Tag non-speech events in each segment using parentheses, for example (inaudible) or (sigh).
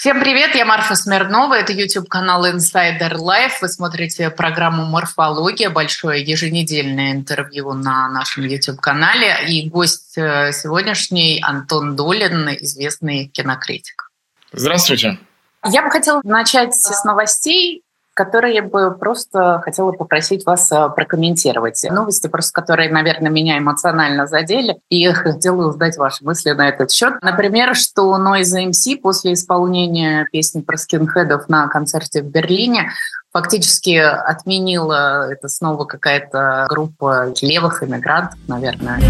Всем привет, я Марфа Смирнова, это YouTube-канал Insider Life. Вы смотрите программу «Морфология», большое еженедельное интервью на нашем YouTube-канале. И гость э, сегодняшний Антон Долин, известный кинокритик. Здравствуйте. Я бы хотела начать с новостей которые бы просто хотела попросить вас э, прокомментировать. Новости, просто которые, наверное, меня эмоционально задели, и хотела узнать ваши мысли на этот счет. Например, что Noise MC после исполнения песни про скинхедов на концерте в Берлине фактически отменила это снова какая-то группа левых иммигрантов, наверное.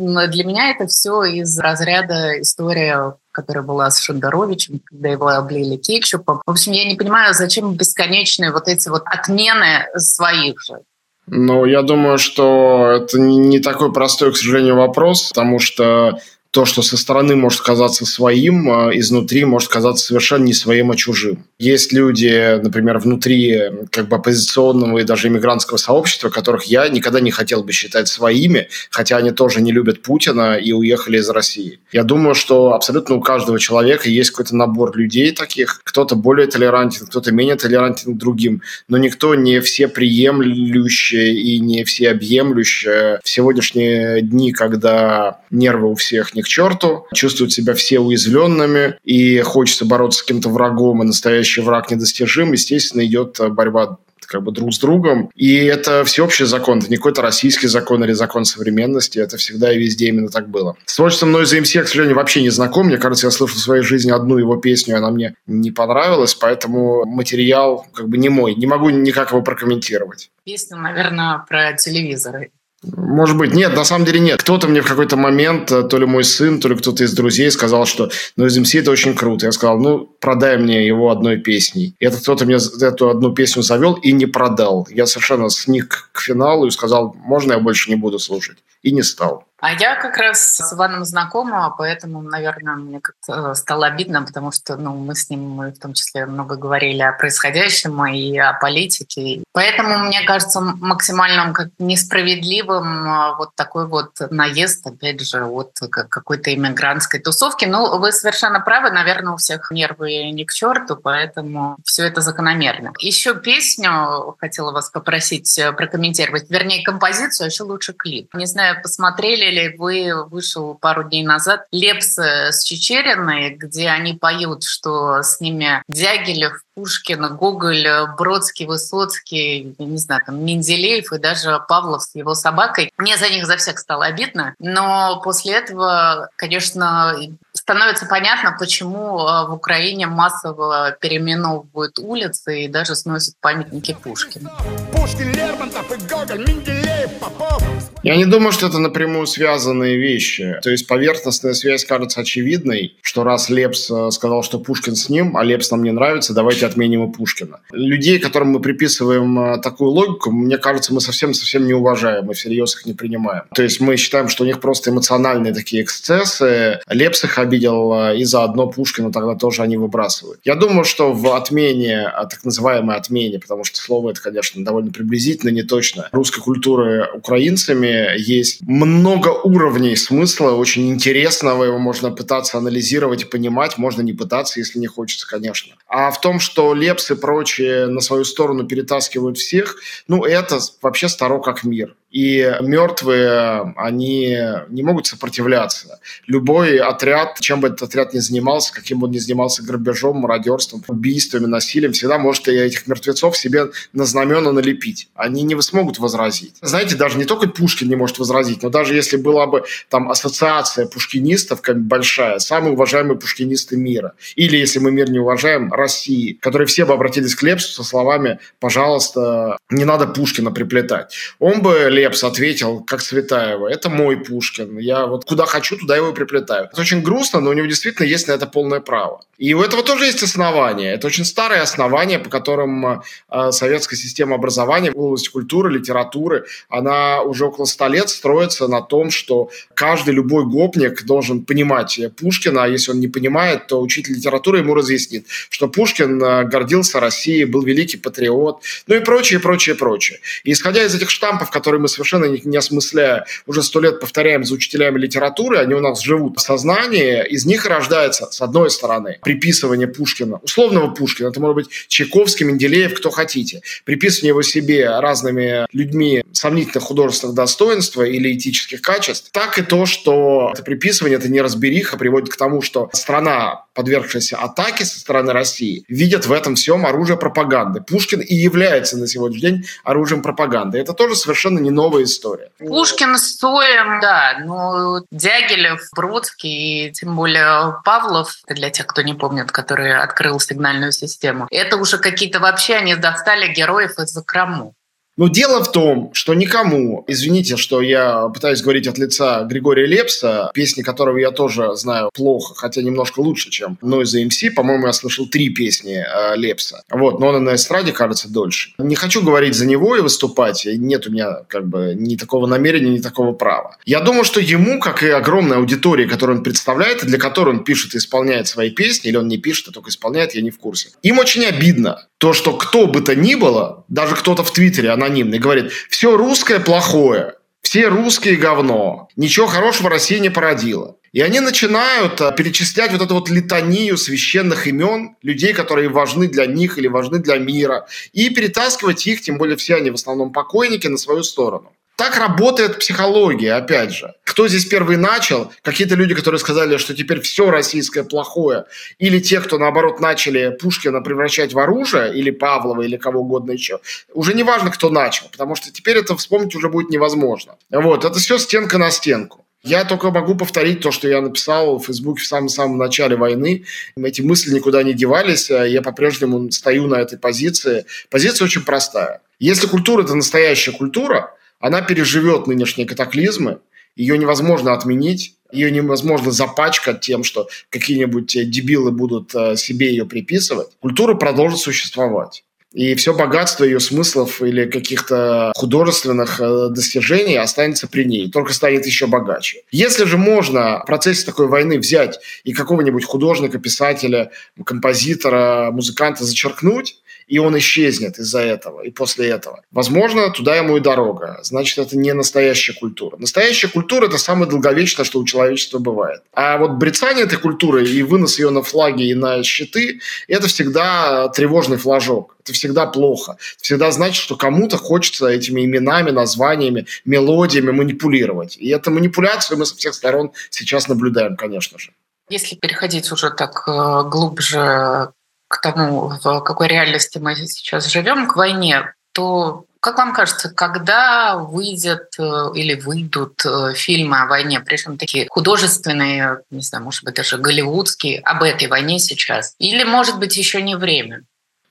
Для меня это все из разряда история, которая была с Шендеровичем, когда его облили кетчупом. В общем, я не понимаю, зачем бесконечные вот эти вот отмены своих же. Ну, я думаю, что это не такой простой, к сожалению, вопрос, потому что то, что со стороны может казаться своим, а изнутри может казаться совершенно не своим, а чужим. Есть люди, например, внутри как бы оппозиционного и даже иммигрантского сообщества, которых я никогда не хотел бы считать своими, хотя они тоже не любят Путина и уехали из России. Я думаю, что абсолютно у каждого человека есть какой-то набор людей таких. Кто-то более толерантен, кто-то менее толерантен к другим, но никто не все приемлющие и не все объемлющие. В сегодняшние дни, когда нервы у всех не к черту, чувствуют себя все уязвленными, и хочется бороться с каким-то врагом, и настоящий враг недостижим, естественно, идет э, борьба как бы друг с другом. И это всеобщий закон, это не какой-то российский закон или закон современности, это всегда и везде именно так было. С творчеством Noise MC, я, к сожалению, вообще не знаком. Мне кажется, я слышал в своей жизни одну его песню, она мне не понравилась, поэтому материал как бы не мой. Не могу никак его прокомментировать. Песня, наверное, про телевизоры. Может быть, нет, на самом деле нет. Кто-то мне в какой-то момент, э, то ли мой сын, то ли кто-то из друзей сказал, что ну, из MC это очень круто. Я сказал, ну, продай мне его одной песней. И этот кто-то мне эту одну песню завел и не продал. Я совершенно сник к финалу и сказал, можно я больше не буду слушать. И не стал. А я как раз с Иваном знакома, поэтому, наверное, мне как-то стало обидно, потому что ну, мы с ним мы в том числе много говорили о происходящем и о политике. Поэтому, мне кажется, максимально как несправедливым а, вот такой вот наезд, опять же, от какой-то иммигрантской тусовки. Ну, вы совершенно правы, наверное, у всех нервы не к черту, поэтому все это закономерно. Еще песню хотела вас попросить э, прокомментировать, вернее, композицию, а еще лучше клип. Не знаю, посмотрели ли вы, вышел пару дней назад, Лепс с Чечериной, где они поют, что с ними Дягилев, Пушкин, Гоголь, Бродский, Высоцкий, не знаю, там, Менделеев и даже Павлов с его собакой. Мне за них за всех стало обидно, но после этого, конечно, становится понятно, почему а, в Украине массово переименовывают улицы и даже сносят памятники Пушкину. Пушкин, Лермонтов и Гоголь, Менделеев, Попов. Я не думаю, что это напрямую связанные вещи. То есть поверхностная связь кажется очевидной, что раз Лепс э, сказал, что Пушкин с ним, а Лепс нам не нравится, давайте отменим и Пушкина. Людей, которым мы приписываем э, такую логику, мне кажется, мы совсем-совсем не уважаем и всерьез их не принимаем. То есть мы считаем, что у них просто эмоциональные такие эксцессы. Лепс их обидел, э, и заодно Пушкина тогда тоже они выбрасывают. Я думаю, что в отмене, так называемой отмене, потому что слово это, конечно, довольно приблизительно, не точно, русской культуры украинцами есть много уровней смысла, очень интересного, его можно пытаться анализировать и понимать, можно не пытаться, если не хочется, конечно. А в том, что Лепс и прочие на свою сторону перетаскивают всех, ну, это вообще старо как мир. И мертвые, они не могут сопротивляться. Любой отряд, чем бы этот отряд ни занимался, каким бы он ни занимался грабежом, мародерством, убийствами, насилием, всегда может этих мертвецов себе на знамена налепить. Они не смогут возразить. Знаете, даже не только Пушкин не может возразить, но даже если была бы там ассоциация пушкинистов, как большая, самые уважаемые пушкинисты мира, или если мы мир не уважаем, России, которые все бы обратились к Лепсу со словами «пожалуйста, не надо Пушкина приплетать». Он бы Лепс ответил, как Цветаева, это мой Пушкин, я вот куда хочу, туда его и приплетаю. Это очень грустно, но у него действительно есть на это полное право. И у этого тоже есть основания. Это очень старые основания, по которым э, советская система образования в области культуры, литературы, она уже около ста лет строится на том, что каждый любой гопник должен понимать Пушкина, а если он не понимает, то учитель литературы ему разъяснит, что Пушкин э, гордился Россией, был великий патриот, ну и прочее, прочее, прочее. И исходя из этих штампов, которые мы совершенно не, не осмысляя, уже сто лет повторяем за учителями литературы, они у нас живут в сознании, из них рождается, с одной стороны, приписывание Пушкина, условного Пушкина, это может быть Чайковский, Менделеев, кто хотите, приписывание его себе разными людьми сомнительных художественных достоинств или этических качеств, так и то, что это приписывание, это неразбериха приводит к тому, что страна, подвергшаяся атаке со стороны России, видит в этом всем оружие пропаганды. Пушкин и является на сегодняшний день оружием пропаганды. Это тоже совершенно не новая история. Пушкин стоим, да, но Дягилев, Бродский и тем более Павлов, для тех, кто не помнит, который открыл сигнальную систему, это уже какие-то вообще, они достали героев из закромов. Но дело в том, что никому, извините, что я пытаюсь говорить от лица Григория Лепса, песни которого я тоже знаю плохо, хотя немножко лучше, чем Noise MC. По-моему, я слышал три песни э, Лепса. Вот, но он на эстраде, кажется, дольше. Не хочу говорить за него и выступать. Нет у меня как бы ни такого намерения, ни такого права. Я думаю, что ему, как и огромной аудитории, которую он представляет, и для которой он пишет и исполняет свои песни, или он не пишет, а только исполняет, я не в курсе. Им очень обидно то, что кто бы то ни было, даже кто-то в Твиттере, анонимный, говорит, все русское плохое, все русские говно, ничего хорошего Россия не породила. И они начинают а, перечислять вот эту вот литанию священных имен, людей, которые важны для них или важны для мира, и перетаскивать их, тем более все они в основном покойники, на свою сторону. Так работает психология, опять же. Кто здесь первый начал? Какие-то люди, которые сказали, что теперь все российское плохое. Или те, кто, наоборот, начали Пушкина превращать в оружие, или Павлова, или кого угодно еще. Уже не важно, кто начал, потому что теперь это вспомнить уже будет невозможно. Вот, это все стенка на стенку. Я только могу повторить то, что я написал в Фейсбуке в самом-самом начале войны. Эти мысли никуда не девались. Я по-прежнему стою на этой позиции. Позиция очень простая. Если культура – это настоящая культура, она переживет нынешние катаклизмы, ее невозможно отменить, ее невозможно запачкать тем, что какие-нибудь э, дебилы будут э, себе ее приписывать. Культура продолжит существовать. И все богатство ее смыслов или каких-то художественных э, достижений останется при ней, только станет еще богаче. Если же можно в процессе такой войны взять и какого-нибудь художника, писателя, композитора, музыканта зачеркнуть, и он исчезнет из-за этого и после этого. Возможно, туда ему и дорога. Значит, это не настоящая культура. Настоящая культура – это самое долговечное, что у человечества бывает. А вот брецание этой культуры и вынос ее на флаги и на щиты – это всегда тревожный флажок. Это всегда плохо. Это всегда значит, что кому-то хочется этими именами, названиями, мелодиями манипулировать. И эту манипуляцию мы со всех сторон сейчас наблюдаем, конечно же. Если переходить уже так э, глубже к тому, в какой реальности мы сейчас живем, к войне, то как вам кажется, когда выйдет э, или выйдут э, фильмы о войне, причем такие художественные, не знаю, может быть, даже голливудские, об этой войне сейчас? Или, может быть, еще не время?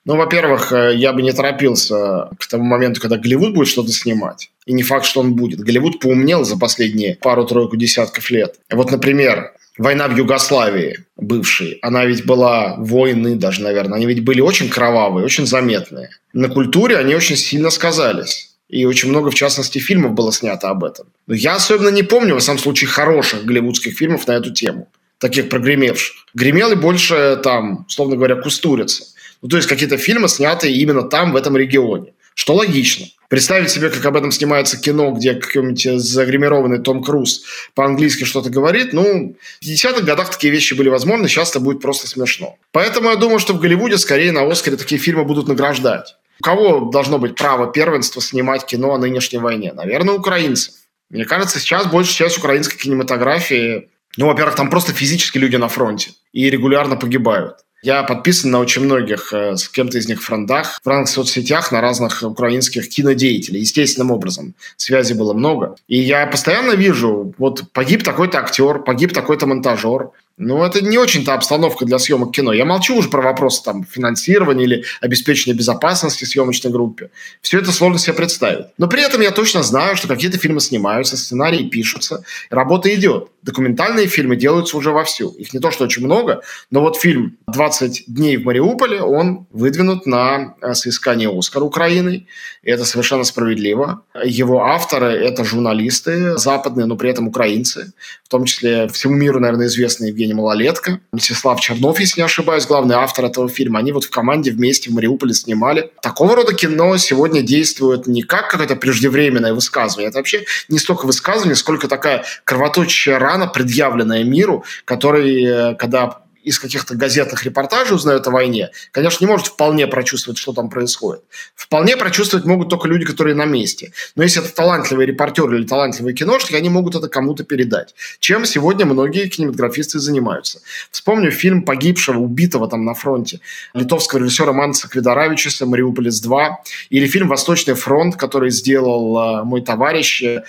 Ну, во-первых, э, я бы не торопился к тому моменту, когда Голливуд будет что-то снимать. И не факт, что он будет. Голливуд поумнел за последние пару-тройку десятков лет. Вот, например, война в Югославии бывшей, она ведь была войны даже, наверное, они ведь были очень кровавые, очень заметные. На культуре они очень сильно сказались. И очень много, в частности, фильмов было снято об этом. Но я особенно не помню, во самом случае, хороших голливудских фильмов на эту тему. Таких прогремевших. Гремел и больше там, условно говоря, Кустурица. Ну, то есть какие-то фильмы, снятые именно там, в этом регионе. Что логично. Представить себе, как об этом снимается кино, где какой-нибудь загримированный Том Круз по-английски что-то говорит, ну, в 50-х годах такие вещи были возможны, сейчас это будет просто смешно. Поэтому я думаю, что в Голливуде скорее на Оскаре такие фильмы будут награждать. У кого должно быть право первенства снимать кино о нынешней войне? Наверное, украинцев. Мне кажется, сейчас большая часть украинской кинематографии ну, во-первых, там просто физически люди на фронте и регулярно погибают. Я подписан на очень многих, э, с кем-то из них френдах, в разных соцсетях, на разных украинских кинодеятелей. Естественным образом. Связи было много. И я постоянно вижу, вот погиб такой-то актер, погиб такой-то монтажер, ну, это не очень-то обстановка для съемок кино. Я молчу уже про вопросы там, финансирования или обеспечения безопасности съемочной группе. Все это сложно себе представить. Но при этом я точно знаю, что какие-то фильмы снимаются, сценарии пишутся, работа идет. Документальные фильмы делаются уже вовсю. Их не то, что очень много, но вот фильм «20 дней в Мариуполе», он выдвинут на э, соискание Оскара Украины. И это совершенно справедливо. Его авторы – это журналисты западные, но при этом украинцы. В том числе всему миру, наверное, известный Евгений Малолетко, Мстислав Чернов, если не ошибаюсь, главный автор этого фильма. Они вот в команде вместе в Мариуполе снимали. Такого рода кино сегодня действует не как какое-то преждевременное высказывание. Это вообще не столько высказывание, сколько такая кровоточащая рана, предъявленная миру, который, э, когда из каких-то газетных репортажей узнают о войне, конечно, не может вполне прочувствовать, что там происходит. Вполне прочувствовать могут только люди, которые на месте. Но если это талантливые репортеры или талантливые киношники, они могут это кому-то передать. Чем сегодня многие кинематографисты занимаются. Вспомню фильм погибшего, убитого там на фронте литовского режиссера Манса Квидаравичуса «Мариуполис 2» или фильм «Восточный фронт», который сделал э, мой товарищ э,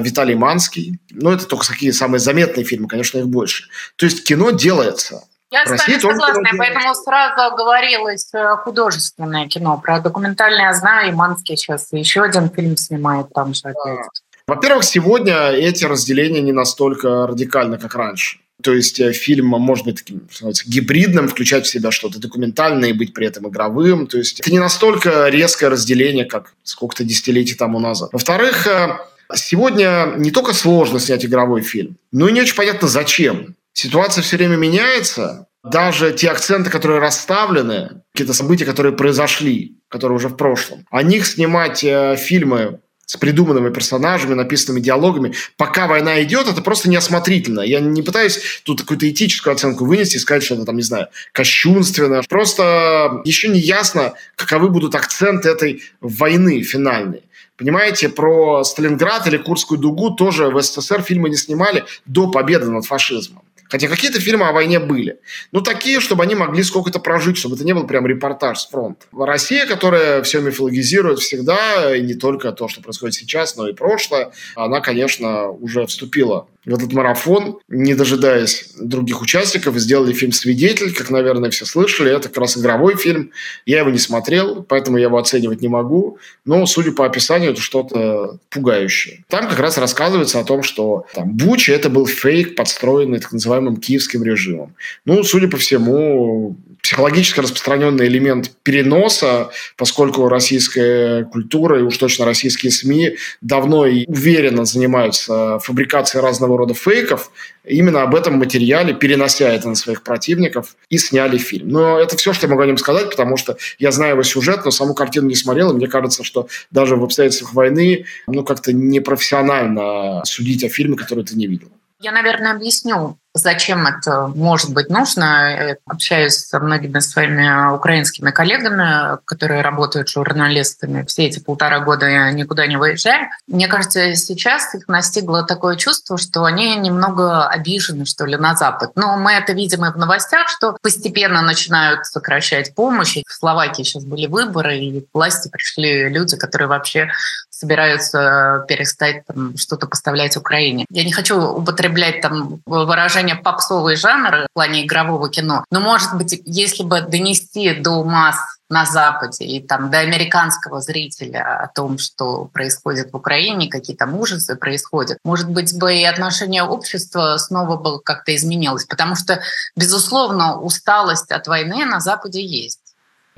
Виталий Манский. Ну, это только такие самые заметные фильмы, конечно, их больше. То есть кино делается. Я с вами согласна, поэтому сразу говорилось э, художественное кино. Про документальное знаю, и Манский сейчас еще один фильм снимает там же опять. Во-первых, сегодня эти разделения не настолько радикальны, как раньше. То есть э, фильм может быть таким гибридным, включать в себя что-то документальное и быть при этом игровым. То есть это не настолько резкое разделение, как сколько-то десятилетий тому назад. Во-вторых, э, сегодня не только сложно снять игровой фильм, но и не очень понятно зачем. Ситуация все время меняется. Даже те акценты, которые расставлены, какие-то события, которые произошли, которые уже в прошлом, о них снимать э, фильмы с придуманными персонажами, написанными диалогами. Пока война идет, это просто неосмотрительно. Я не пытаюсь тут какую-то этическую оценку вынести и сказать, что это там, не знаю, кощунственно. Просто еще не ясно, каковы будут акценты этой войны финальной. Понимаете, про Сталинград или Курскую дугу тоже в СССР фильмы не снимали до победы над фашизмом. Хотя какие-то фильмы о войне были. Ну, такие, чтобы они могли сколько-то прожить, чтобы это не был прям репортаж с фронта. Россия, которая все мифологизирует всегда, и не только то, что происходит сейчас, но и прошлое, она, конечно, уже вступила в этот марафон, не дожидаясь других участников, сделали фильм «Свидетель», как, наверное, все слышали. Это как раз игровой фильм. Я его не смотрел, поэтому я его оценивать не могу. Но, судя по описанию, это что-то пугающее. Там как раз рассказывается о том, что там, Буча – это был фейк, подстроенный так называемым киевским режимом. Ну, судя по всему, психологически распространенный элемент переноса, поскольку российская культура и уж точно российские СМИ давно и уверенно занимаются фабрикацией разного рода фейков, именно об этом материале, перенося это на своих противников, и сняли фильм. Но это все, что я могу о нем сказать, потому что я знаю его сюжет, но саму картину не смотрел, и мне кажется, что даже в обстоятельствах войны ну, как-то непрофессионально судить о фильме, который ты не видел. Я, наверное, объясню Зачем это может быть нужно? Я общаюсь со многими своими украинскими коллегами, которые работают журналистами. Все эти полтора года я никуда не выезжаю. Мне кажется, сейчас их настигло такое чувство, что они немного обижены, что ли, на Запад. Но мы это видим и в новостях, что постепенно начинают сокращать помощь. В Словакии сейчас были выборы, и власти пришли люди, которые вообще собираются перестать там, что-то поставлять Украине. Я не хочу употреблять там выражение попсовый жанр в плане игрового кино, но, может быть, если бы донести до масс на Западе и там до американского зрителя о том, что происходит в Украине, какие там ужасы происходят, может быть, бы и отношение общества снова бы как-то изменилось, потому что, безусловно, усталость от войны на Западе есть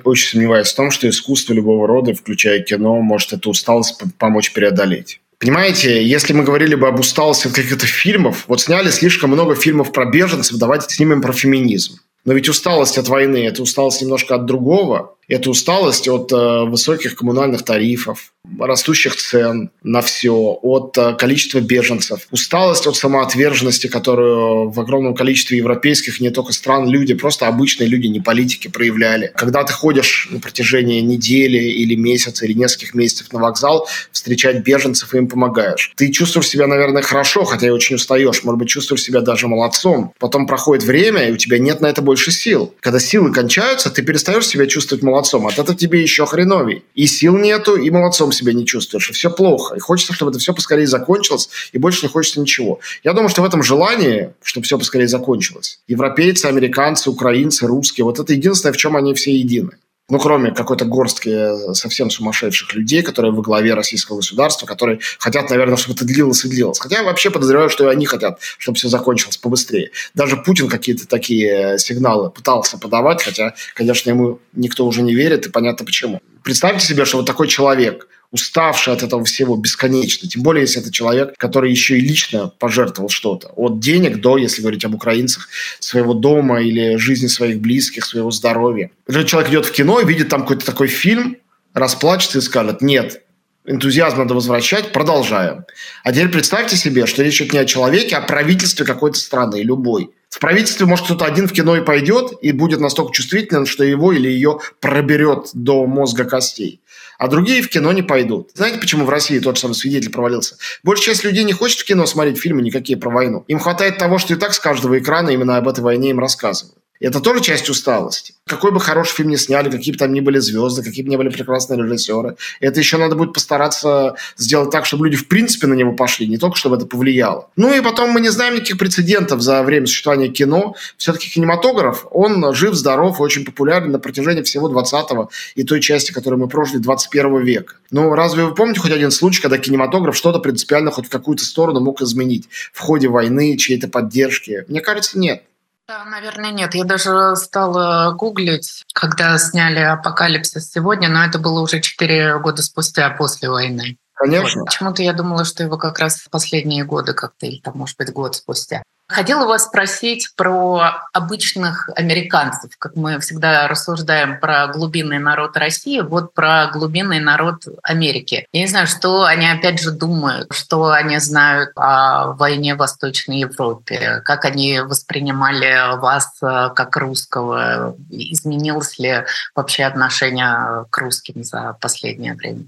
очень сомневаюсь в том, что искусство любого рода, включая кино, может эту усталость помочь преодолеть. Понимаете, если мы говорили бы об усталости от каких-то фильмов, вот сняли слишком много фильмов про беженцев, давайте снимем про феминизм. Но ведь усталость от войны – это усталость немножко от другого. Это усталость от э, высоких коммунальных тарифов, растущих цен на все, от э, количества беженцев, усталость от самоотверженности, которую в огромном количестве европейских, не только стран, люди, просто обычные люди, не политики, проявляли. Когда ты ходишь на протяжении недели или месяца, или нескольких месяцев на вокзал, встречать беженцев и им помогаешь. Ты чувствуешь себя, наверное, хорошо, хотя и очень устаешь. Может быть, чувствуешь себя даже молодцом. Потом проходит время, и у тебя нет на это больше сил. Когда силы кончаются, ты перестаешь себя чувствовать молодцом молодцом. От этого тебе еще хреновей. И сил нету, и молодцом себя не чувствуешь. И все плохо. И хочется, чтобы это все поскорее закончилось, и больше не хочется ничего. Я думаю, что в этом желании, чтобы все поскорее закончилось, европейцы, американцы, украинцы, русские, вот это единственное, в чем они все едины ну, кроме какой-то горстки совсем сумасшедших людей, которые во главе российского государства, которые хотят, наверное, чтобы это длилось и длилось. Хотя я вообще подозреваю, что и они хотят, чтобы все закончилось побыстрее. Даже Путин какие-то такие сигналы пытался подавать, хотя, конечно, ему никто уже не верит, и понятно почему. Представьте себе, что вот такой человек, уставший от этого всего бесконечно. Тем более, если это человек, который еще и лично пожертвовал что-то. От денег до, если говорить об украинцах, своего дома или жизни своих близких, своего здоровья. Если человек идет в кино и видит там какой-то такой фильм, расплачется и скажет, нет, энтузиазм надо возвращать, продолжаем. А теперь представьте себе, что речь идет не о человеке, а о правительстве какой-то страны, любой. В правительстве, может, кто-то один в кино и пойдет, и будет настолько чувствителен, что его или ее проберет до мозга костей. А другие в кино не пойдут. Знаете, почему в России тот же самый свидетель провалился? Большая часть людей не хочет в кино смотреть фильмы никакие про войну. Им хватает того, что и так с каждого экрана именно об этой войне им рассказывают. Это тоже часть усталости. Какой бы хороший фильм ни сняли, какие бы там ни были звезды, какие бы ни были прекрасные режиссеры, это еще надо будет постараться сделать так, чтобы люди в принципе на него пошли, не только чтобы это повлияло. Ну и потом мы не знаем никаких прецедентов за время существования кино. Все-таки кинематограф, он жив, здоров очень популярен на протяжении всего 20-го и той части, которую мы прожили 21 века. Ну, разве вы помните хоть один случай, когда кинематограф что-то принципиально хоть в какую-то сторону мог изменить в ходе войны, чьей-то поддержки? Мне кажется, нет. Да, наверное, нет. Я даже стала гуглить, когда сняли «Апокалипсис сегодня», но это было уже четыре года спустя после войны. Конечно. Почему-то я думала, что его как раз в последние годы как-то, или там, может быть, год спустя. Хотела вас спросить про обычных американцев, как мы всегда рассуждаем про глубинный народ России, вот про глубинный народ Америки. Я не знаю, что они опять же думают, что они знают о войне в Восточной Европе, как они воспринимали вас э, как русского, изменилось ли вообще отношение к русским за последнее время?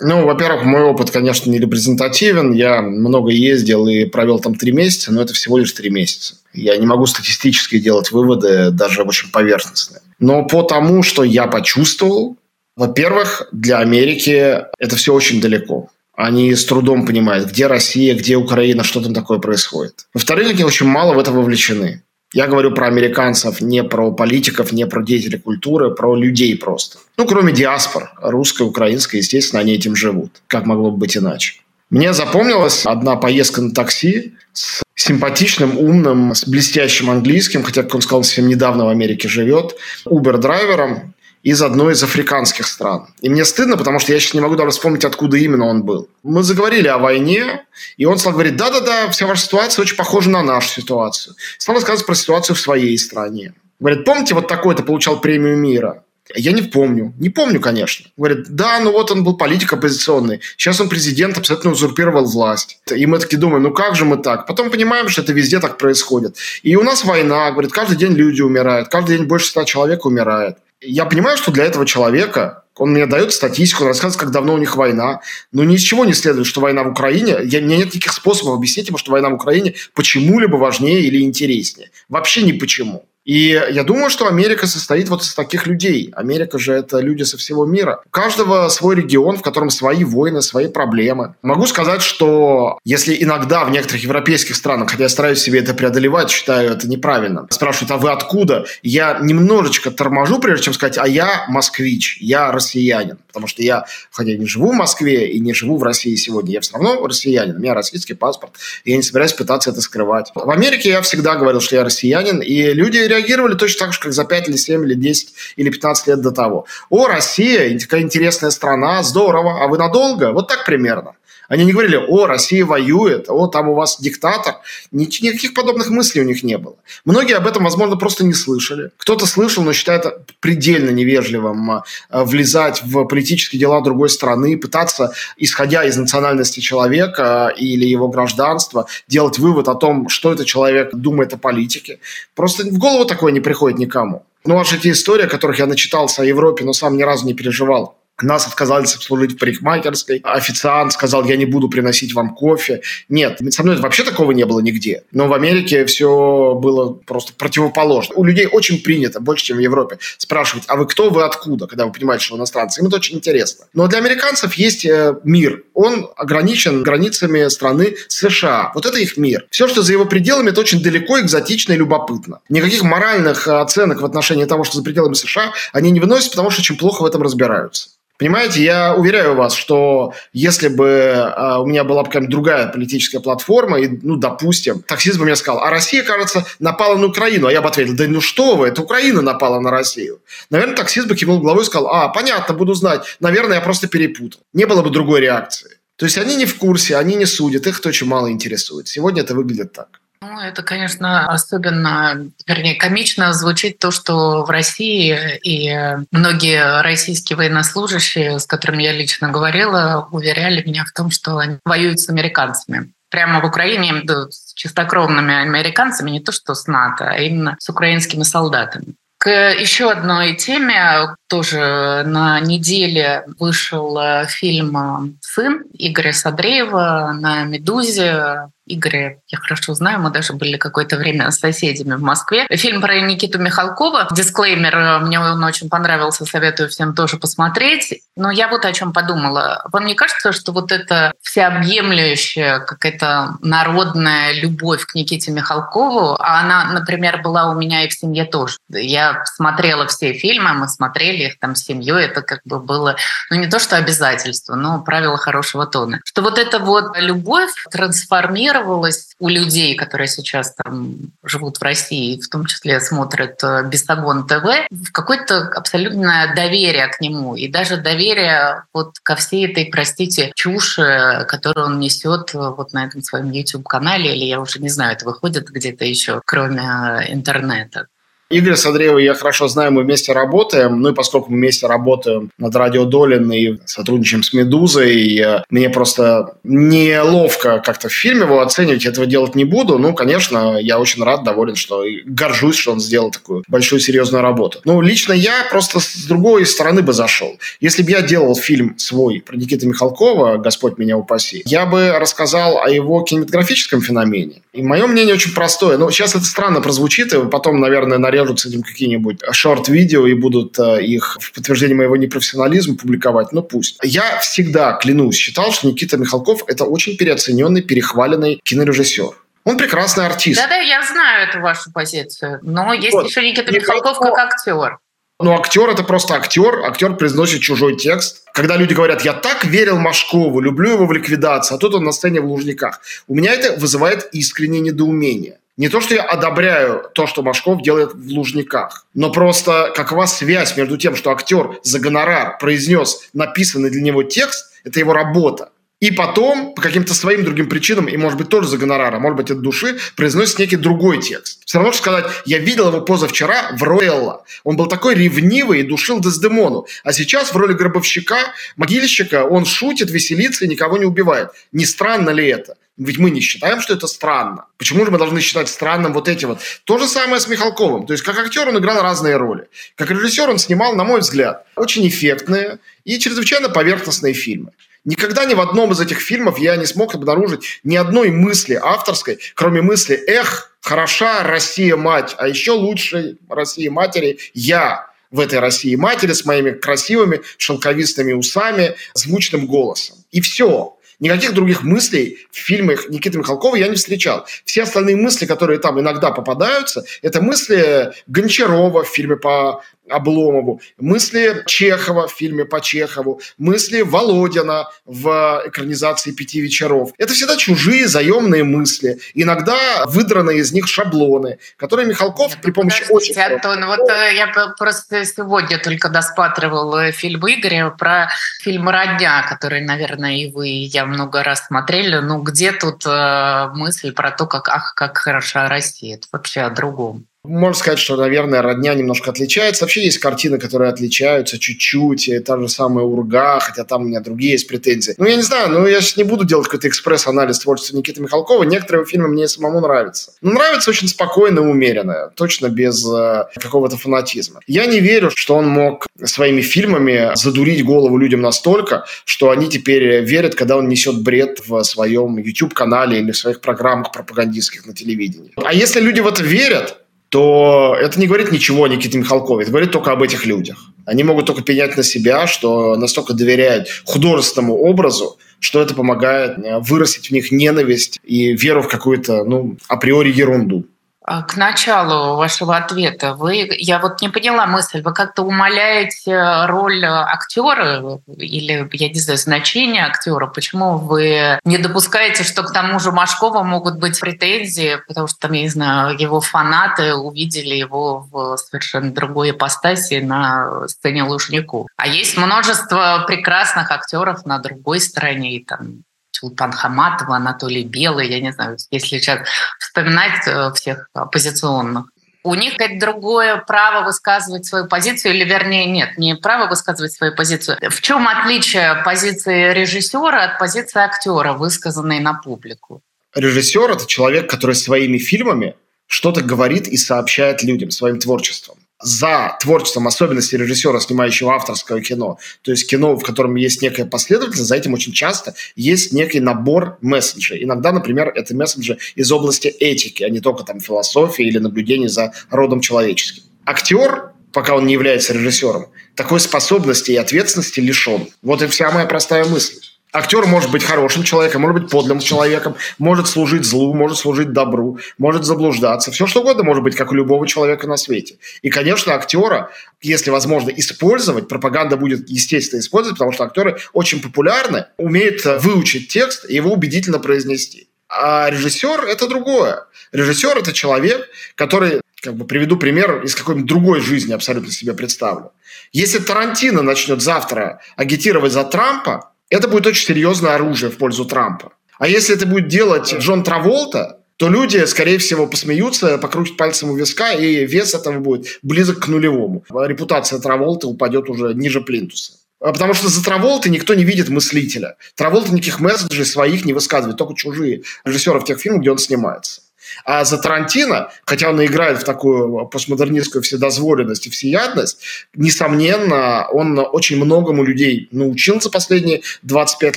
Ну, во-первых, мой опыт, конечно, не репрезентативен. Я много ездил и провел там три месяца, но это всего лишь три месяца. Я не могу статистически делать выводы, даже очень поверхностные. Но по тому, что я почувствовал, во-первых, для Америки это все очень далеко. Они с трудом понимают, где Россия, где Украина, что там такое происходит. Во-вторых, они очень мало в это вовлечены. Я говорю про американцев, не про политиков, не про деятелей культуры, про людей просто. Ну, кроме диаспор, русской, украинской, естественно, они этим живут. Как могло бы быть иначе? Мне запомнилась одна поездка на такси с симпатичным, умным, с блестящим английским, хотя, как он сказал, совсем недавно в Америке живет, Uber-драйвером из одной из африканских стран. И мне стыдно, потому что я сейчас не могу даже вспомнить, откуда именно он был. Мы заговорили о войне, и он стал говорить, да-да-да, вся ваша ситуация очень похожа на нашу ситуацию. Стал рассказывать про ситуацию в своей стране. Говорит, помните, вот такой-то получал премию мира? Я не помню. Не помню, конечно. Говорит, да, ну вот он был политик оппозиционный. Сейчас он президент, абсолютно узурпировал власть. И мы таки думаем, ну как же мы так? Потом понимаем, что это везде так происходит. И у нас война, говорит, каждый день люди умирают, каждый день больше ста человек умирает я понимаю, что для этого человека он мне дает статистику, он рассказывает, как давно у них война. Но ни из чего не следует, что война в Украине... Я, у меня нет никаких способов объяснить ему, что война в Украине почему-либо важнее или интереснее. Вообще ни почему. И я думаю, что Америка состоит вот из таких людей. Америка же это люди со всего мира. У каждого свой регион, в котором свои войны, свои проблемы. Могу сказать, что если иногда в некоторых европейских странах, хотя я стараюсь себе это преодолевать, считаю это неправильно, спрашивают, а вы откуда? Я немножечко торможу, прежде чем сказать, а я москвич, я россиянин. Потому что я, хотя не живу в Москве и не живу в России сегодня, я все равно россиянин, у меня российский паспорт, я не собираюсь пытаться это скрывать. В Америке я всегда говорил, что я россиянин, и люди реагировали точно так же, как за 5 или 7 или 10 или 15 лет до того. О, Россия, какая интересная страна, здорово, а вы надолго? Вот так примерно. Они не говорили, о, Россия воюет, о, там у вас диктатор. Никаких подобных мыслей у них не было. Многие об этом, возможно, просто не слышали. Кто-то слышал, но считает предельно невежливым а, влезать в политические дела другой страны, пытаться, исходя из национальности человека или его гражданства, делать вывод о том, что этот человек думает о политике. Просто в голову такое не приходит никому. Ну, аж эти истории, о которых я начитался о Европе, но сам ни разу не переживал. Нас отказались обслужить в парикмахерской. Официант сказал, я не буду приносить вам кофе. Нет, со мной вообще такого не было нигде. Но в Америке все было просто противоположно. У людей очень принято, больше, чем в Европе, спрашивать, а вы кто, вы откуда, когда вы понимаете, что иностранцы. Им это очень интересно. Но для американцев есть э, мир. Он ограничен границами страны США. Вот это их мир. Все, что за его пределами, это очень далеко, экзотично и любопытно. Никаких моральных оценок в отношении того, что за пределами США, они не выносят, потому что очень плохо в этом разбираются. Понимаете, я уверяю вас, что если бы э, у меня была бы какая-нибудь другая политическая платформа, и, ну, допустим, таксист бы мне сказал, а Россия, кажется, напала на Украину. А я бы ответил, да ну что вы, это Украина напала на Россию. Наверное, таксист бы кивнул головой и сказал, а, понятно, буду знать. Наверное, я просто перепутал. Не было бы другой реакции. То есть они не в курсе, они не судят, их это очень мало интересует. Сегодня это выглядит так. Ну, это, конечно, особенно, вернее, комично звучит то, что в России и многие российские военнослужащие, с которыми я лично говорила, уверяли меня в том, что они воюют с американцами прямо в Украине, с чистокровными американцами, не то что с НАТО, а именно с украинскими солдатами. К еще одной теме. Тоже на неделе вышел э, фильм э, «Сын» Игоря Садреева на «Медузе». Игоря я хорошо знаю, мы даже были какое-то время соседями в Москве. Фильм про Никиту Михалкова. Дисклеймер, э, мне он очень понравился, советую всем тоже посмотреть. Но я вот о чем подумала. Вам не кажется, что вот эта всеобъемлющая какая-то народная любовь к Никите Михалкову, а она, например, была у меня и в семье тоже. Я смотрела все фильмы, мы смотрели их там с семьей, это как бы было, ну не то что обязательство, но правило хорошего тона. Что вот эта вот любовь трансформировалась сформировалось у людей, которые сейчас там живут в России, в том числе смотрят э, Бестагон ТВ, в какое-то абсолютное доверие к нему и даже доверие вот ко всей этой, простите, чуши, которую он несет э, вот на этом своем YouTube-канале, или я уже не знаю, это выходит где-то еще, кроме э, интернета. Игорь Садреева я хорошо знаю, мы вместе работаем. Ну и поскольку мы вместе работаем над Радио Долин и сотрудничаем с «Медузой», э, мне просто неловко как-то в фильме его оценивать, этого делать не буду. Ну, конечно, я очень рад, доволен, что горжусь, что он сделал такую большую серьезную работу. Ну, лично я просто с другой стороны бы зашел. Если бы я делал фильм свой про Никита Михалкова, Господь меня упаси, я бы рассказал о его кинематографическом феномене. И мое мнение очень простое. Ну, сейчас это странно прозвучит, и потом, наверное, на нарежут с этим какие-нибудь шорт-видео и будут э, их в подтверждение моего непрофессионализма публиковать, ну пусть. Я всегда, клянусь, считал, что Никита Михалков – это очень переоцененный, перехваленный кинорежиссер. Он прекрасный артист. Да-да, я знаю эту вашу позицию. Но есть вот. еще Никита Михалков как актер. Ну, актер это просто актер. Актер произносит чужой текст. Когда люди говорят, я так верил Машкову, люблю его в ликвидации, а тут он на сцене в Лужниках. У меня это вызывает искреннее недоумение. Не то, что я одобряю то, что Машков делает в Лужниках, но просто какова связь между тем, что актер за гонорар произнес написанный для него текст, это его работа. И потом, по каким-то своим другим причинам, и, может быть, тоже за гонорар, а может быть, от души, произносит некий другой текст. Все равно, что сказать, я видел его позавчера в Роэлла. Он был такой ревнивый и душил Дездемону. А сейчас в роли гробовщика, могильщика, он шутит, веселится и никого не убивает. Не странно ли это? Ведь мы не считаем, что это странно. Почему же мы должны считать странным вот эти вот? То же самое с Михалковым. То есть, как актер он играл разные роли. Как режиссер он снимал, на мой взгляд, очень эффектные и чрезвычайно поверхностные фильмы. Никогда ни в одном из этих фильмов я не смог обнаружить ни одной мысли авторской, кроме мысли «Эх, хороша Россия мать, а еще лучше Россия матери я» в этой России матери с моими красивыми шелковистыми усами, звучным голосом. И все. Никаких других мыслей в фильмах Никиты Михалкова я не встречал. Все остальные мысли, которые там иногда попадаются, это мысли Гончарова в фильме по Обломову, мысли Чехова в фильме по Чехову, мысли Володина в экранизации «Пяти вечеров». Это всегда чужие заемные мысли, иногда выдранные из них шаблоны, которые Михалков при помощи очень... Антон, вот э, я просто сегодня только досматривал э, фильм Игоря про фильм «Родня», который, наверное, и вы, и я много раз смотрели. Ну, где тут э, мысль про то, как, ах, как хороша Россия? Это вообще о другом. Можно сказать, что, наверное, родня немножко отличается. Вообще есть картины, которые отличаются чуть-чуть. И та же самая Урга, хотя там у меня другие есть претензии. Ну, я не знаю, ну, я сейчас не буду делать какой-то экспресс-анализ творчества Никиты Михалкова. Некоторые фильмы мне самому нравятся. Но нравится очень спокойно и умеренно. Точно без э, какого-то фанатизма. Я не верю, что он мог своими фильмами задурить голову людям настолько, что они теперь верят, когда он несет бред в своем YouTube-канале или в своих программах пропагандистских на телевидении. А если люди в это верят, то это не говорит ничего о Никите Михалкове, это говорит только об этих людях. Они могут только пенять на себя, что настолько доверяют художественному образу, что это помогает э, вырастить в них ненависть и веру в какую-то, ну, априори ерунду. А, к началу вашего ответа вы, я вот не поняла мысль, вы как-то умаляете роль актера или, я не знаю, значение актера? Почему вы не допускаете, что к тому же Машкова могут быть претензии, потому что там, я не знаю, его фанаты увидели его в совершенно другой ипостаси на сцене Лужнику. А есть множество прекрасных актеров на другой стороне, и там Султан Хаматова, Анатолий Белый, я не знаю, если сейчас вспоминать э, всех оппозиционных. У них это другое право высказывать свою позицию, или вернее нет, не право высказывать свою позицию. В чем отличие позиции режиссера от позиции актера, высказанной на публику? Режиссер – это человек, который своими фильмами что-то говорит и сообщает людям своим творчеством за творчеством особенности режиссера, снимающего авторское кино, то есть кино, в котором есть некая последовательность, за этим очень часто есть некий набор месседжей. Иногда, например, это месседжи из области этики, а не только там философии или наблюдений за родом человеческим. Актер, пока он не является режиссером, такой способности и ответственности лишен. Вот и вся моя простая мысль. Актер может быть хорошим человеком, может быть подлым человеком, может служить злу, может служить добру, может заблуждаться. Все что угодно может быть, как у любого человека на свете. И, конечно, актера, если возможно, использовать, пропаганда будет, естественно, использовать, потому что актеры очень популярны, умеют выучить текст и его убедительно произнести. А режиссер – это другое. Режиссер – это человек, который, как бы приведу пример из какой-нибудь другой жизни абсолютно себе представлю. Если Тарантино начнет завтра агитировать за Трампа, это будет очень серьезное оружие в пользу Трампа. А если это будет делать Джон Траволта, то люди, скорее всего, посмеются, покрутят пальцем у виска, и вес этого будет близок к нулевому. Репутация Траволта упадет уже ниже плинтуса. А потому что за Траволты никто не видит мыслителя. Траволта никаких месседжей своих не высказывает, только чужие режиссеры в тех фильмах, где он снимается. А за Тарантино, хотя он играет в такую постмодернистскую вседозволенность и всеядность, несомненно, он очень многому людей научил за последние 25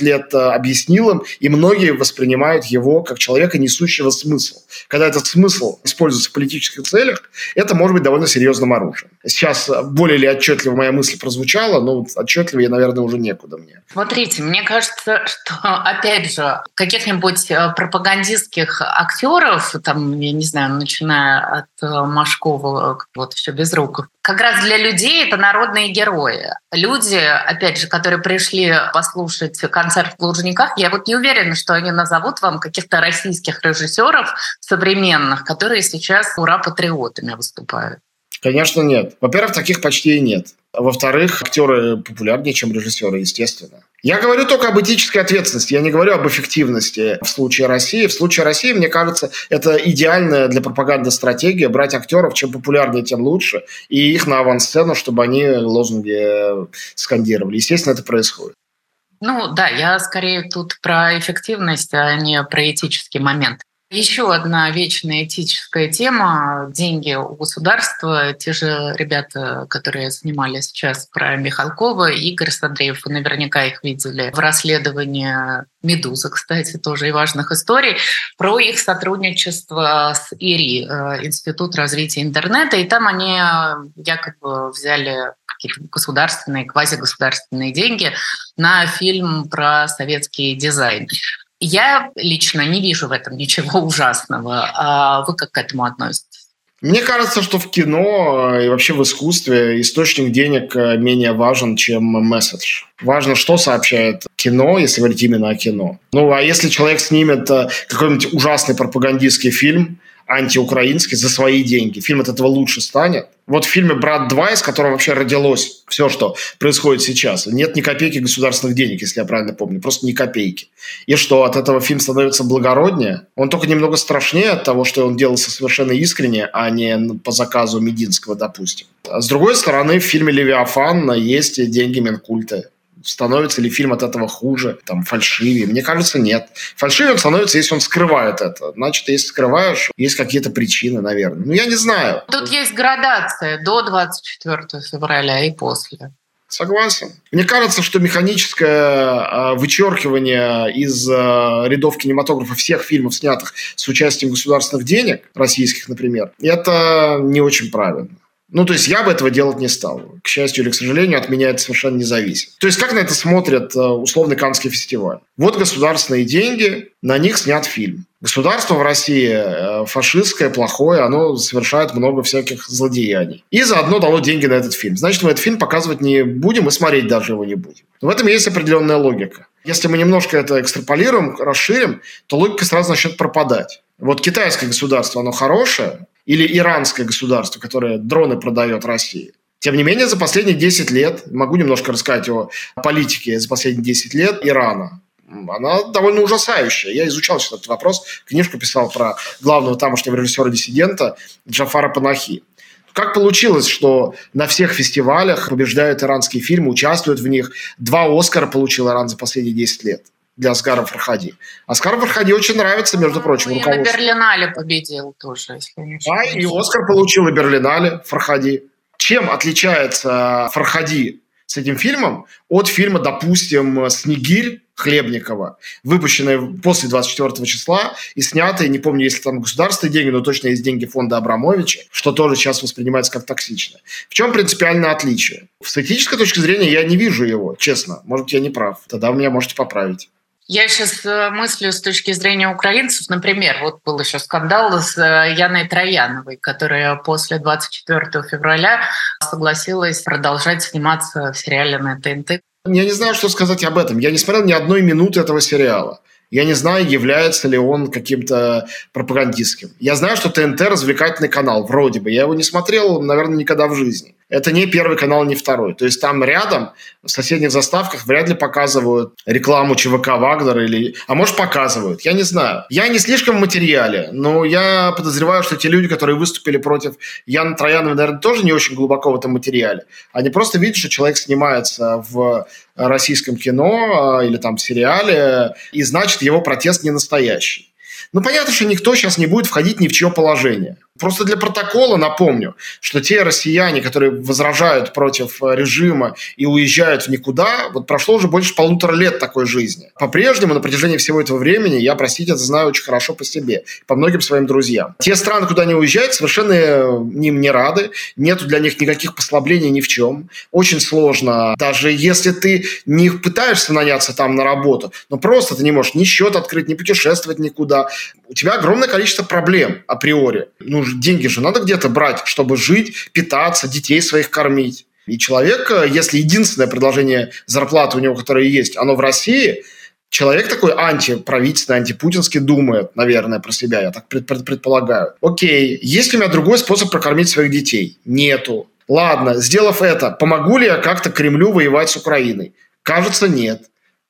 лет, э, объяснил им, и многие воспринимают его как человека, несущего смысл. Когда этот смысл используется в политических целях, это может быть довольно серьезным оружием. Сейчас более или отчетливо моя мысль прозвучала, но отчетливее, наверное, уже некуда мне. Смотрите, мне кажется, (laughs) что, опять же, каких-нибудь э, пропагандистских актеров там, я не знаю, начиная от э, Машкова, вот все без рук. Как раз для людей это народные герои. Люди, опять же, которые пришли послушать концерт в Лужниках, я вот не уверена, что они назовут вам каких-то российских режиссеров современных, которые сейчас ура-патриотами выступают. Конечно, нет. Во-первых, таких почти и нет. Во-вторых, актеры популярнее, чем режиссеры, естественно. Я говорю только об этической ответственности, я не говорю об эффективности в случае России. В случае России, мне кажется, это идеальная для пропаганды стратегия брать актеров, чем популярнее, тем лучше, и их на авансцену, чтобы они лозунги скандировали. Естественно, это происходит. Ну да, я скорее тут про эффективность, а не про этический момент. Еще одна вечная этическая тема – деньги у государства. Те же ребята, которые снимали сейчас про Михалкова, Игорь Сандреев, вы наверняка их видели в расследовании «Медуза», кстати, тоже и важных историй, про их сотрудничество с ИРИ, э, Институт развития интернета. И там они якобы взяли какие-то государственные, квазигосударственные деньги на фильм про советский дизайн. Я лично не вижу в этом ничего (laughs) ужасного. А вы как к этому относитесь? Мне кажется, что в кино и вообще в искусстве источник денег э, менее важен, чем месседж. Важно, что сообщает кино, если говорить именно о кино. Ну, а если человек снимет э, какой-нибудь ужасный пропагандистский фильм, антиукраинский за свои деньги. Фильм от этого лучше станет. Вот в фильме «Брат 2», из которого вообще родилось все, что происходит сейчас, нет ни копейки государственных денег, если я правильно помню, просто ни копейки. И что, от этого фильм становится благороднее? Он только немного страшнее от того, что он делался совершенно искренне, а не по заказу Мединского, допустим. А с другой стороны, в фильме «Левиафан» есть деньги Минкульта становится ли фильм от этого хуже, там, фальшивее? Мне кажется, нет. Фальшивее он становится, если он скрывает это. Значит, если скрываешь, есть какие-то причины, наверное. Ну, я не знаю. Тут есть градация до 24 февраля и после. Согласен. Мне кажется, что механическое а, вычеркивание из а, рядов кинематографа всех фильмов, снятых с участием государственных денег, российских, например, это не очень правильно. Ну, то есть я бы этого делать не стал. К счастью или к сожалению, от меня это совершенно не зависит. То есть как на это смотрят э, условный Каннский фестиваль? Вот государственные деньги, на них снят фильм. Государство в России э, фашистское, плохое, оно совершает много всяких злодеяний. И заодно дало деньги на этот фильм. Значит, мы этот фильм показывать не будем и смотреть даже его не будем. В этом есть определенная логика. Если мы немножко это экстраполируем, расширим, то логика сразу начнет пропадать. Вот китайское государство, оно хорошее, или иранское государство, которое дроны продает России. Тем не менее, за последние 10 лет, могу немножко рассказать о политике за последние 10 лет Ирана. Она довольно ужасающая. Я изучал этот вопрос, книжку писал про главного тамошнего режиссера-диссидента Джафара Панахи. Как получилось, что на всех фестивалях побеждают иранские фильмы, участвуют в них? Два Оскара получил Иран за последние 10 лет для Аскара Фархади. Аскар Фархади очень нравится, между прочим, ну, и на Берлинале победил тоже, если не Да, и Оскар получил на Берлинале Фархади. Чем отличается Фархади с этим фильмом от фильма, допустим, «Снегирь» Хлебникова, выпущенный после 24 числа и снятый, не помню, если там государственные деньги, но точно есть деньги фонда Абрамовича, что тоже сейчас воспринимается как токсично. В чем принципиальное отличие? С этической точки зрения я не вижу его, честно. Может быть, я не прав. Тогда вы меня можете поправить. Я сейчас э, мыслю с точки зрения украинцев. Например, вот был еще скандал с э, Яной Трояновой, которая после 24 февраля согласилась продолжать сниматься в сериале на ТНТ. Я не знаю, что сказать об этом. Я не смотрел ни одной минуты этого сериала. Я не знаю, является ли он каким-то пропагандистским. Я знаю, что ТНТ развлекательный канал, вроде бы. Я его не смотрел, наверное, никогда в жизни это не первый канал, не второй. То есть там рядом, в соседних заставках, вряд ли показывают рекламу ЧВК Вагнера или... А может, показывают. Я не знаю. Я не слишком в материале, но я подозреваю, что те люди, которые выступили против Яна Троянова, наверное, тоже не очень глубоко в этом материале. Они просто видят, что человек снимается в российском кино а, или там сериале, и значит, его протест не настоящий. Ну, понятно, что никто сейчас не будет входить ни в чье положение. Просто для протокола напомню, что те россияне, которые возражают против э, режима и уезжают в никуда, вот прошло уже больше полутора лет такой жизни. По-прежнему на протяжении всего этого времени я, простите, это знаю очень хорошо по себе, по многим своим друзьям. Те страны, куда они уезжают, совершенно э, им не рады, нету для них никаких послаблений ни в чем. Очень сложно, даже если ты не пытаешься наняться там на работу, но просто ты не можешь ни счет открыть, ни путешествовать никуда. У тебя огромное количество проблем априори. Ну, деньги же надо где-то брать, чтобы жить, питаться, детей своих кормить. И человек, э, если единственное предложение зарплаты у него, которое есть, оно в России, человек такой антиправительственный, антипутинский думает, наверное, про себя, я так предполагаю. Окей, есть ли у меня другой способ прокормить своих детей? Нету. Ладно, сделав это, помогу ли я как-то Кремлю воевать с Украиной? Кажется, нет.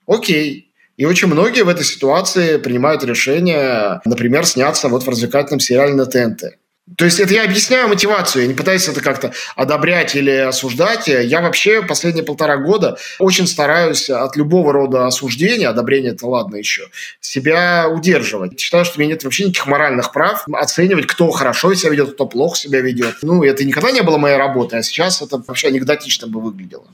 Окей. И очень многие в этой ситуации принимают решение, например, сняться вот в развлекательном сериале на ТНТ. То есть это я объясняю мотивацию, я не пытаюсь это как-то одобрять или осуждать. Я вообще последние полтора года очень стараюсь от любого рода осуждения, одобрения это ладно еще, себя удерживать. Считаю, что у меня нет вообще никаких моральных прав оценивать, кто хорошо себя ведет, кто плохо себя ведет. Ну, это никогда не было моей работой, а сейчас это вообще анекдотично бы выглядело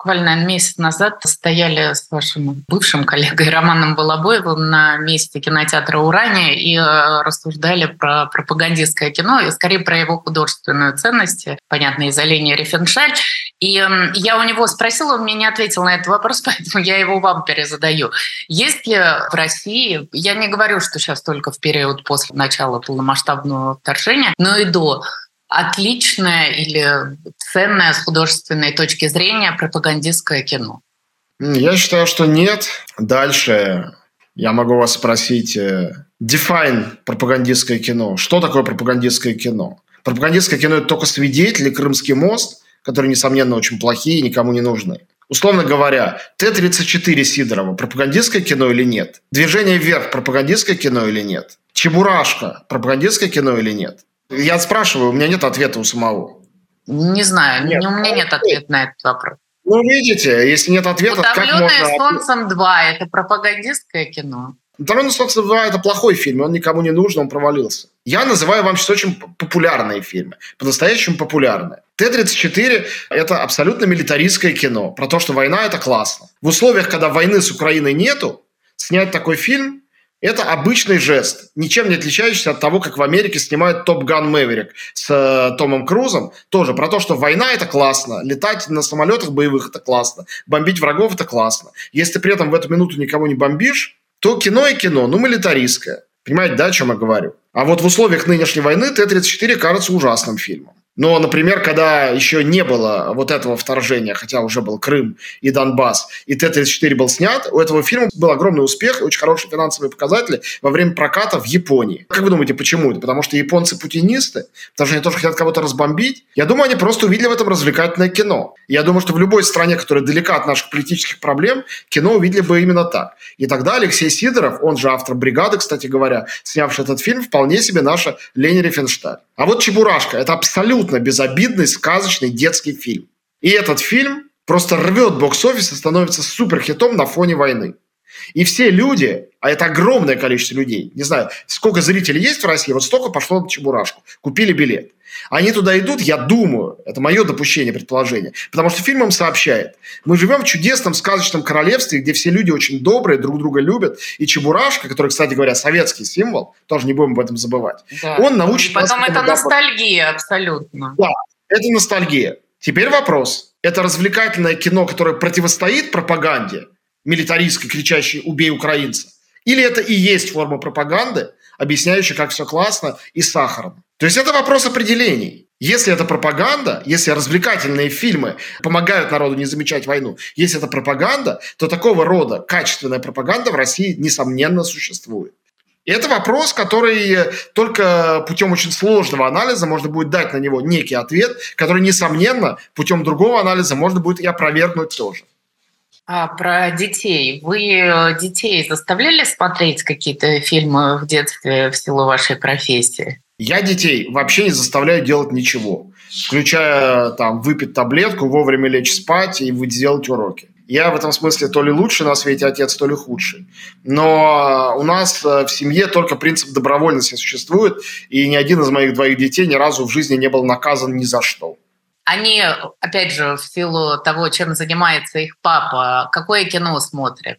буквально месяц назад стояли с вашим бывшим коллегой Романом Балабоевым на месте кинотеатра «Урания» и э, рассуждали про пропагандистское кино, и скорее про его художественную ценность, понятно, из Оленя Рефеншаль. И я у него спросила, он мне не ответил на этот вопрос, (laughs) поэтому я его вам перезадаю. Есть ли в России, я не говорю, что сейчас только в период после начала полномасштабного вторжения, но и до, отличное или ценное с художественной точки зрения пропагандистское кино? Я считаю, что нет. Дальше я могу вас спросить, э, define пропагандистское кино. Что такое пропагандистское кино? Пропагандистское кино – это только свидетели, Крымский мост, которые, несомненно, очень плохие и никому не нужны. Условно говоря, Т-34 Сидорова – пропагандистское кино или нет? Движение вверх – пропагандистское кино или нет? Чебурашка – пропагандистское кино или нет? Я спрашиваю, у меня нет ответа у самого. Не знаю, нет. у меня нет ответа на этот вопрос. Ну, видите, если нет ответа, как можно... солнцем 2» – это пропагандистское кино. «Утомленные солнцем 2» – это плохой фильм, он никому не нужен, он провалился. Я называю вам сейчас очень популярные фильмы, по-настоящему популярные. Т-34 – это абсолютно милитаристское кино, про то, что война – это классно. В условиях, когда войны с Украиной нету, снять такой фильм Это обычный жест, ничем не отличающийся от того, как в Америке снимают «Топ Ган Мэверик» с э, Томом Крузом. Тоже про то, что война – это классно, летать на самолетах боевых – это классно, бомбить врагов – это классно. Если при этом в эту минуту никого не бомбишь, то кино и кино, ну, милитаристское. Понимаете, да, о чем я говорю? А вот в условиях нынешней войны Т-34 кажется ужасным фильмом. Но, например, когда еще не было вот этого вторжения, хотя уже был Крым и Донбасс, и Т-34 был снят, у этого фильма был огромный успех очень хорошие финансовые показатели во время проката в Японии. Как вы думаете, почему это? Потому что японцы путинисты? Потому что они тоже хотят кого-то разбомбить? Я думаю, они просто увидели в этом развлекательное кино. Я думаю, что в любой стране, которая далека от наших политических проблем, кино увидели бы именно так. И тогда Алексей Сидоров, он же автор «Бригады», кстати говоря, снявший этот фильм, вполне себе наша Лени Рифеншталь. А вот «Чебурашка» – это абсолютно безобидный, сказочный детский фильм. И этот фильм просто рвет бокс-офис и становится суперхитом на фоне войны. И все люди, а это огромное количество людей, не знаю, сколько зрителей есть в России, вот столько пошло на Чебурашку, купили билет. Они туда идут, я думаю, это мое допущение, предположение, потому что фильм им сообщает, мы живем в чудесном сказочном королевстве, где все люди очень добрые, друг друга любят, и Чебурашка, который, кстати говоря, советский символ, тоже не будем об этом забывать, да. он научит... И потом это ностальгия абсолютно. Да, это ностальгия. Теперь вопрос. Это развлекательное кино, которое противостоит пропаганде, милитаристской, кричащей «убей украинца», или это и есть форма пропаганды, объясняющая, как все классно и сахарно. То есть это вопрос определений. Если это пропаганда, если развлекательные фильмы помогают народу не замечать войну, если это пропаганда, то такого рода качественная пропаганда в России, несомненно, существует. И это вопрос, который только путем очень сложного анализа можно будет дать на него некий ответ, который, несомненно, путем другого анализа можно будет и опровергнуть тоже. А про детей. Вы э, детей заставляли смотреть какие-то фильмы в детстве в силу вашей профессии? Я детей вообще не заставляю делать ничего, включая там выпить таблетку, вовремя лечь спать и делать уроки. Я в этом смысле то ли лучший на свете отец, то ли худший. Но у нас э, в семье только принцип добровольности существует, и ни один из моих двоих детей ни разу в жизни не был наказан ни за что. Они, опять же, в силу того, чем занимается их папа, какое кино смотрят?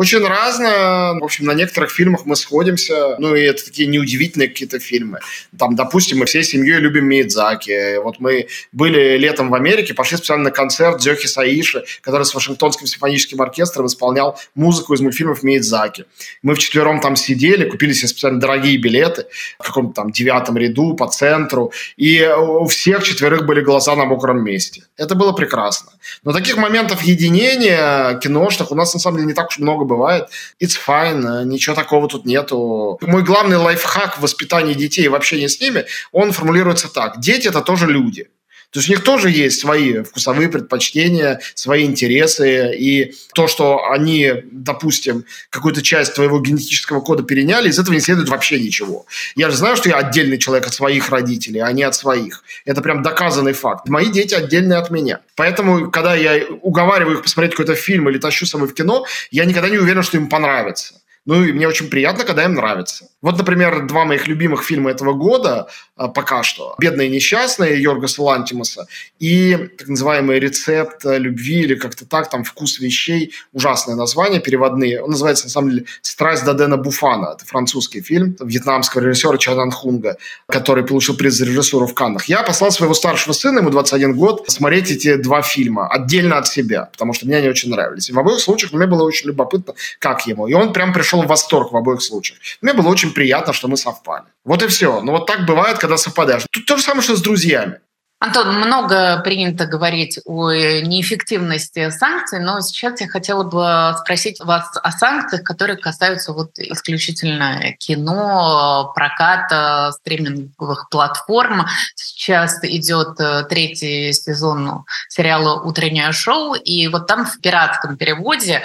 Очень разное. В общем, на некоторых фильмах мы сходимся. Ну, и это такие неудивительные какие-то фильмы. Там, допустим, мы всей семьей любим Миядзаки. Вот мы были летом в Америке, пошли специально на концерт Дзёхи Саиши, который с Вашингтонским симфоническим оркестром исполнял музыку из мультфильмов Миядзаки. Мы вчетвером там сидели, купили себе специально дорогие билеты в каком-то там девятом ряду по центру. И у всех четверых были глаза на мокром месте. Это было прекрасно. Но таких моментов единения киношных у нас, на самом деле, не так уж много бывает. It's fine, ничего такого тут нету. Мой главный лайфхак в воспитании детей и в общении с ними, он формулируется так. Дети – это тоже люди. То есть у них тоже есть свои вкусовые предпочтения, свои интересы, и то, что они, допустим, какую-то часть твоего генетического кода переняли, из этого не следует вообще ничего. Я же знаю, что я отдельный человек от своих родителей, а не от своих. Это прям доказанный факт. Мои дети отдельные от меня. Поэтому, когда я уговариваю их посмотреть какой-то фильм или тащу с собой в кино, я никогда не уверен, что им понравится. Ну и мне очень приятно, когда им нравится. Вот, например, два моих любимых фильма этого года а, пока что. «Бедные и несчастные» Йоргаса Лантимуса и так называемый «Рецепт любви» или как-то так, там «Вкус вещей». Ужасное название, переводные. Он называется, на самом деле, «Страсть Дадена Буфана». Это французский фильм вьетнамского режиссера Чан Хунга, который получил приз за режиссуру в Каннах. Я послал своего старшего сына, ему 21 год, смотреть эти два фильма отдельно от себя, потому что мне они очень нравились. И в обоих случаях мне было очень любопытно, как ему. И он прям пришел в восторг в обоих случаях. Мне было очень приятно, что мы совпали. Вот и все. Но вот так бывает, когда совпадаешь. Тут то же самое, что с друзьями. Антон, много принято говорить о неэффективности санкций, но сейчас я хотела бы спросить вас о санкциях, которые касаются вот исключительно кино, проката, стриминговых платформ. Сейчас идет э, третий сезон сериала «Утреннее шоу», и вот там в пиратском переводе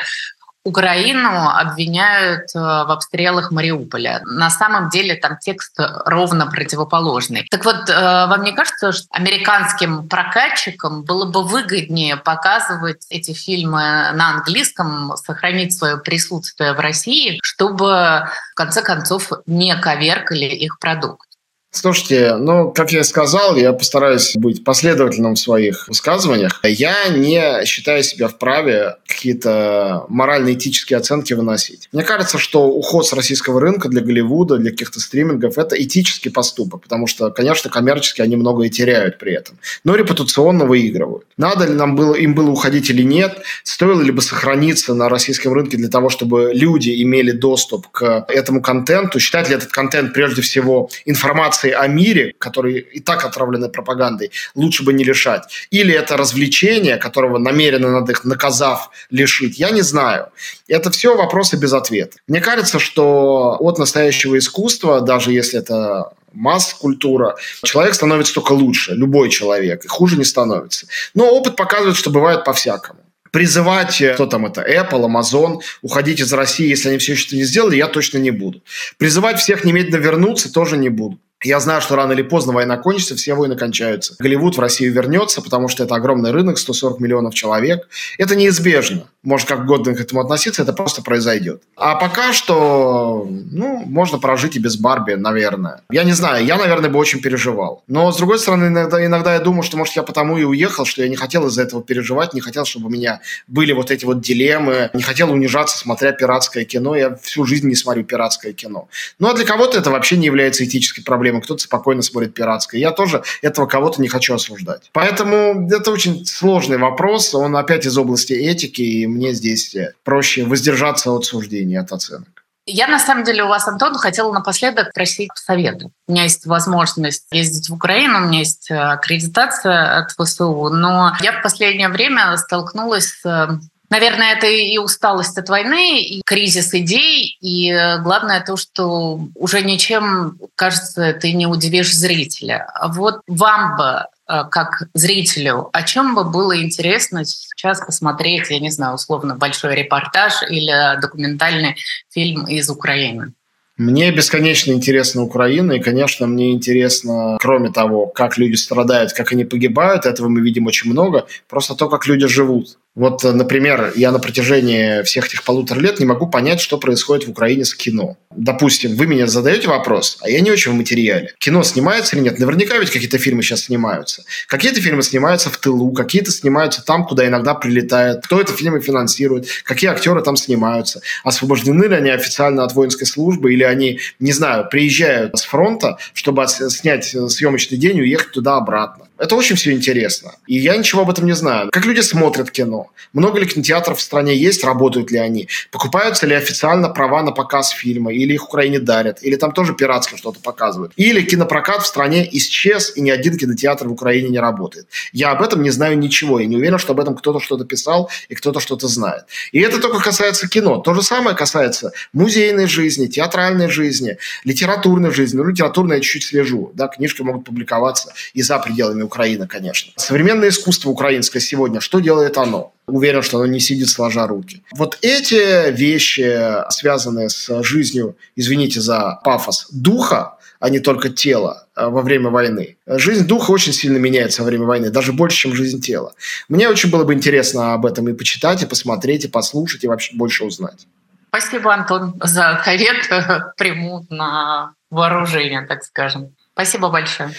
Украину обвиняют э, в обстрелах Мариуполя. На самом деле там текст ровно противоположный. Так вот, э, вам не кажется, что американским прокатчикам было бы выгоднее показывать эти фильмы на английском, сохранить свое присутствие в России, чтобы в конце концов не коверкали их продукт? Слушайте, ну, как я сказал, я постараюсь быть последовательным в своих высказываниях. Я не считаю себя вправе какие-то морально-этические оценки выносить. Мне кажется, что уход с российского рынка для Голливуда, для каких-то стримингов – это этический поступок, потому что, конечно, коммерчески они многое теряют при этом, но репутационно выигрывают. Надо ли нам было, им было уходить или нет, стоило ли бы сохраниться на российском рынке для того, чтобы люди имели доступ к этому контенту, считать ли этот контент прежде всего информацией информации о мире, которые и так отравлены пропагандой, лучше бы не лишать. Или это развлечение, которого намеренно надо их наказав лишить, я не знаю. Это все вопросы без ответа. Мне кажется, что от настоящего искусства, даже если это масс-культура, человек становится только лучше, любой человек, и хуже не становится. Но опыт показывает, что бывает по-всякому призывать, э, кто там это, Apple, Amazon, уходить из России, если они все еще не сделали, я точно не буду. Призывать всех немедленно вернуться тоже не буду. Я знаю, что рано или поздно война кончится, все войны кончаются. Голливуд в Россию вернется, потому что это огромный рынок, 140 миллионов человек. Это неизбежно. Может, как угодно к этому относиться, это просто произойдет. А пока что, ну, можно прожить и без Барби, наверное. Я не знаю, я, наверное, бы очень переживал. Но, с другой стороны, иногда, иногда я думаю, что, может, я потому и уехал, что я не хотел из-за этого переживать, не хотел, чтобы у меня были вот эти вот дилеммы, не хотел унижаться, смотря пиратское кино. Я всю жизнь не смотрю пиратское кино. Ну, а для кого-то это вообще не является этической проблемой проблемы, кто-то спокойно смотрит пиратское. Я тоже этого кого-то не хочу осуждать. Поэтому это очень сложный вопрос, он опять из области этики, и мне здесь проще воздержаться от суждений, от оценок. Я, на самом деле, у вас, Антон, хотела напоследок просить совета. У меня есть возможность ездить в Украину, у меня есть э, аккредитация от ВСУ, но я в последнее время столкнулась с э, Наверное, это и усталость от войны, и кризис идей, и главное то, что уже ничем, кажется, ты не удивишь зрителя. А вот вам бы э, как зрителю, о чем бы было интересно сейчас посмотреть, я не знаю, условно, большой репортаж или документальный фильм из Украины? Мне бесконечно интересна Украина, и, конечно, мне интересно, кроме того, как люди страдают, как они погибают, этого мы видим очень много, просто то, как люди живут. Вот, например, я на протяжении всех этих полутора лет не могу понять, что происходит в Украине с кино. Допустим, вы мне задаете вопрос, а я не очень в материале. Кино снимается или нет? Наверняка ведь какие-то фильмы сейчас снимаются. Какие-то фильмы снимаются в тылу, какие-то снимаются там, куда иногда прилетает. Кто эти фильмы финансирует? Какие актеры там снимаются? Освобождены ли они официально от воинской службы? Или они, не знаю, приезжают с фронта, чтобы снять съемочный день и уехать туда-обратно? Это очень все интересно. И я ничего об этом не знаю. Как люди смотрят кино? Много ли кинотеатров в стране есть? Работают ли они? Покупаются ли официально права на показ фильма? Или их Украине дарят? Или там тоже пиратское что-то показывают? Или кинопрокат в стране исчез, и ни один кинотеатр в Украине не работает? Я об этом не знаю ничего. Я не уверен, что об этом кто-то что-то писал и кто-то что-то знает. И это только касается кино. То же самое касается музейной жизни, театральной жизни, литературной жизни. Ну, литературной я чуть-чуть слежу. Да, книжки могут публиковаться и за пределами Украины, конечно. Современное искусство украинское сегодня, что делает оно? Уверен, что оно не сидит сложа руки. Вот эти вещи, связанные с жизнью, извините за пафос, духа, а не только тела э, во время войны. Жизнь духа очень сильно меняется во время войны, даже больше, чем жизнь тела. Мне очень было бы интересно об этом и почитать, и посмотреть, и послушать, и вообще больше узнать. Спасибо, Антон, за совет. Приму на вооружение, так скажем. Спасибо большое.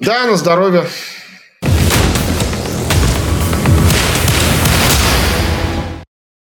Да, на здоровье.